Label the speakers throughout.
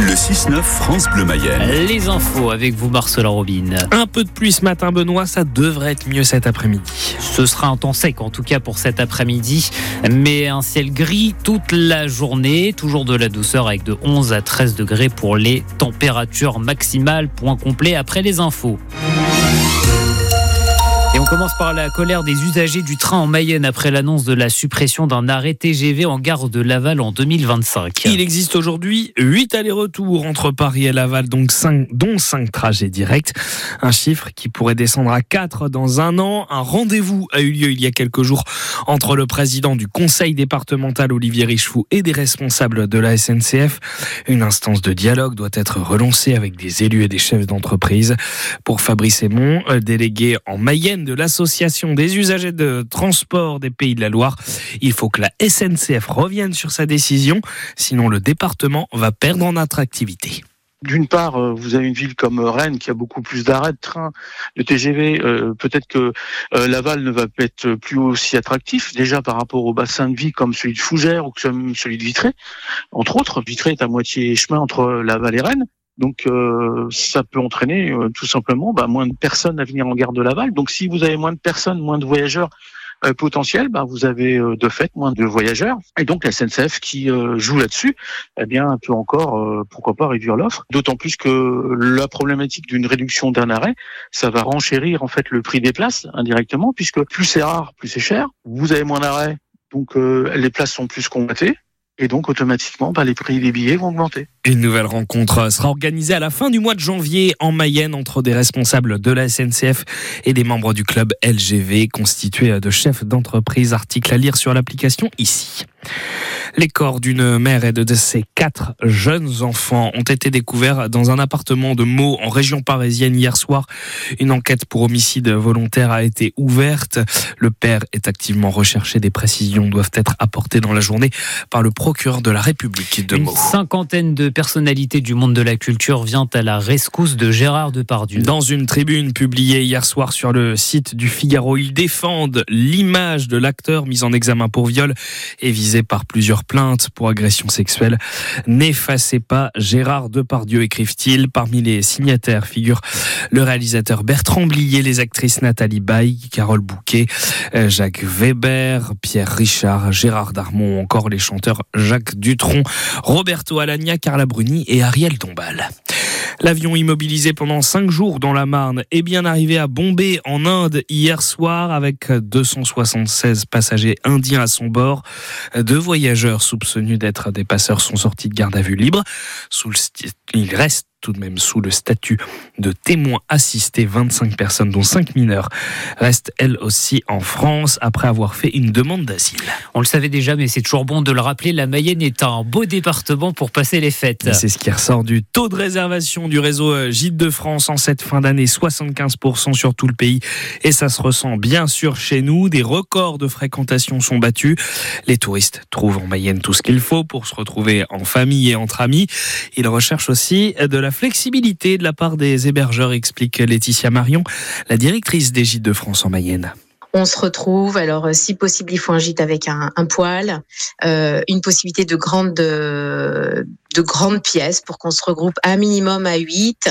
Speaker 1: Le 6-9 France Bleu Mayenne.
Speaker 2: Les infos avec vous, Marcela Robin.
Speaker 3: Un peu de pluie ce matin, Benoît, ça devrait être mieux cet après-midi.
Speaker 2: Ce sera un temps sec, en tout cas pour cet après-midi, mais un ciel gris toute la journée. Toujours de la douceur avec de 11 à 13 degrés pour les températures maximales. Point complet après les infos. Commence par la colère des usagers du train en Mayenne après l'annonce de la suppression d'un arrêt TGV en gare de Laval en 2025.
Speaker 3: Il existe aujourd'hui 8 allers-retours entre Paris et Laval, donc 5, dont 5 trajets directs. Un chiffre qui pourrait descendre à 4 dans un an. Un rendez-vous a eu lieu il y a quelques jours entre le président du conseil départemental Olivier Richefou et des responsables de la SNCF. Une instance de dialogue doit être relancée avec des élus et des chefs d'entreprise. Pour Fabrice Aymon, délégué en Mayenne, de l'Association des usagers de transport des Pays de la Loire. Il faut que la SNCF revienne sur sa décision, sinon le département va perdre en attractivité.
Speaker 4: D'une part, euh, vous avez une ville comme Rennes qui a beaucoup plus d'arrêts de train, de TGV. Euh, peut-être que euh, Laval ne va être plus aussi attractif, déjà par rapport au bassin de vie comme celui de Fougères ou comme celui de Vitré. Entre autres, Vitré est à moitié chemin entre Laval et Rennes. Donc euh, ça peut entraîner euh, tout simplement bah, moins de personnes à venir en gare de Laval. Donc si vous avez moins de personnes, moins de voyageurs euh, potentiels, bah, vous avez de fait moins de voyageurs. Et donc la SNCF qui joue là-dessus, eh bien peut encore, pourquoi pas, réduire l'offre. D'autant plus que la problématique d'une réduction d'un arrêt, ça va renchérir en fait le prix des places indirectement, puisque plus c'est rare, plus c'est cher. Vous avez moins d'arrêts, donc les places sont plus convoitées et donc automatiquement bah, les prix des billets vont augmenter.
Speaker 3: Une nouvelle rencontre sera organisée à la fin du mois de janvier en Mayenne entre des responsables de la SNCF et des membres du club LGV constitué de chefs d'entreprise. Article à lire sur l'application ici. Les corps d'une mère et de ses quatre jeunes enfants ont été découverts dans un appartement de Meaux en région parisienne hier soir. Une enquête pour homicide volontaire a été ouverte. Le père est activement recherché. Des précisions doivent être apportées dans la journée par le procureur de la République de Meaux.
Speaker 2: Une cinquantaine de personnalités du monde de la culture vient à la rescousse de Gérard Depardieu.
Speaker 3: Dans une tribune publiée hier soir sur le site du Figaro, ils défendent l'image de l'acteur mis en examen pour viol et visé par plusieurs plainte pour agression sexuelle. N'effacez pas Gérard Depardieu, écrivent-ils. Parmi les signataires figurent le réalisateur Bertrand Blier, les actrices Nathalie Baye, Carole Bouquet, euh, Jacques Weber, Pierre Richard, Gérard Darmon, encore les chanteurs Jacques Dutronc, Roberto Alagna, Carla Bruni et Ariel Dombal. L'avion immobilisé pendant cinq jours dans la Marne est bien arrivé à Bombay en Inde hier soir avec 276 passagers indiens à son bord. Deux voyageurs soupçonnés d'être des passeurs sont sortis de garde à vue libre. Sous le il reste tout de même sous le statut de témoin assisté. 25 personnes, dont 5 mineurs, restent elles aussi en France après avoir fait une demande d'asile.
Speaker 2: On le savait déjà, mais c'est toujours bon de le rappeler, la Mayenne est un beau département pour passer les fêtes.
Speaker 3: C'est ce qui ressort du taux de réservation du réseau euh, Gîtes de France en cette fin d'année, 75% sur tout le pays. Et ça se ressent bien sûr chez nous. Des records de fréquentation sont battus. Les touristes trouvent en Mayenne tout ce qu'il faut pour se retrouver en famille et entre amis. Ils recherchent aussi de la flexibilité de la part des hébergeurs, explique Laetitia Marion, la directrice des Gîtes de France en Mayenne
Speaker 5: on se retrouve. Alors, euh, si possible, il faut un gîte avec un, poêle, euh, une possibilité de grande de, de grandes pièces pour qu'on se regroupe un minimum à 8.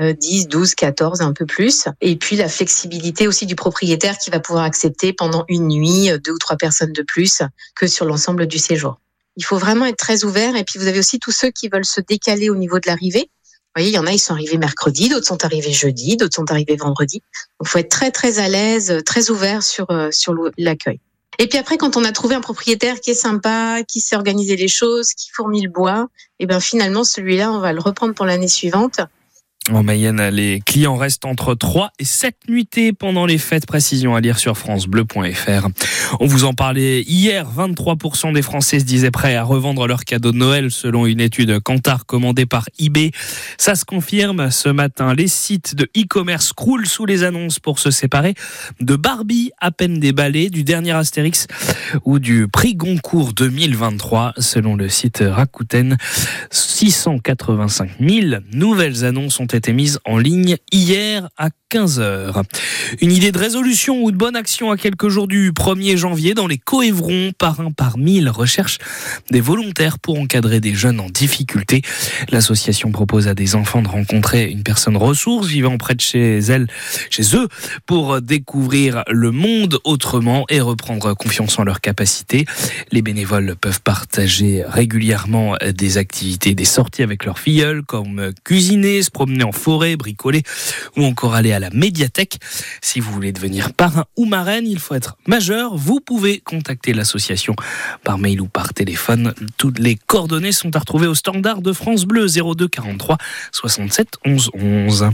Speaker 5: 10, 12, 14, un peu plus. Et puis la flexibilité aussi du propriétaire qui va pouvoir accepter pendant une nuit deux ou trois personnes de plus que sur l'ensemble du séjour. Il faut vraiment être très ouvert. Et puis vous avez aussi tous ceux qui veulent se décaler au niveau de l'arrivée voyez, il y en a, ils sont arrivés mercredi, d'autres sont arrivés jeudi, d'autres sont arrivés vendredi. Donc, faut être très, très à l'aise, très ouvert sur, euh, sur l'accueil. Et puis après, quand on a trouvé un propriétaire qui est sympa, qui sait organiser les choses, qui fournit le bois, et eh ben finalement, celui-là, on va le reprendre pour l'année suivante.
Speaker 3: En Mayenne, les clients restent entre 3 et 7 nuitées pendant les fêtes. Précision à lire sur francebleu.fr. On vous en parlait hier. 23% des Français se disaient prêts à revendre leurs cadeaux de Noël selon une étude Kantar commandée par eBay. Ça se confirme ce matin. Les sites de e-commerce croulent sous les annonces pour se séparer de Barbie à peine déballé, du dernier Astérix ou du prix Goncourt 2023. Selon le site Rakuten, 685 000 nouvelles annonces ont été été mise en ligne hier à 15h. Une idée de résolution ou de bonne action à quelques jours du 1er janvier dans les Coévrons, par un par mille, recherche des volontaires pour encadrer des jeunes en difficulté. L'association propose à des enfants de rencontrer une personne ressource vivant près de chez elle, chez eux, pour découvrir le monde autrement et reprendre confiance en leurs capacités. Les bénévoles peuvent partager régulièrement des activités, des sorties avec leurs filleuls, comme cuisiner, se promener forêt, bricoler ou encore aller à la médiathèque. Si vous voulez devenir parrain ou marraine, il faut être majeur. Vous pouvez contacter l'association par mail ou par téléphone. Toutes les coordonnées sont à retrouver au standard de France Bleu 02 43 67 11 11.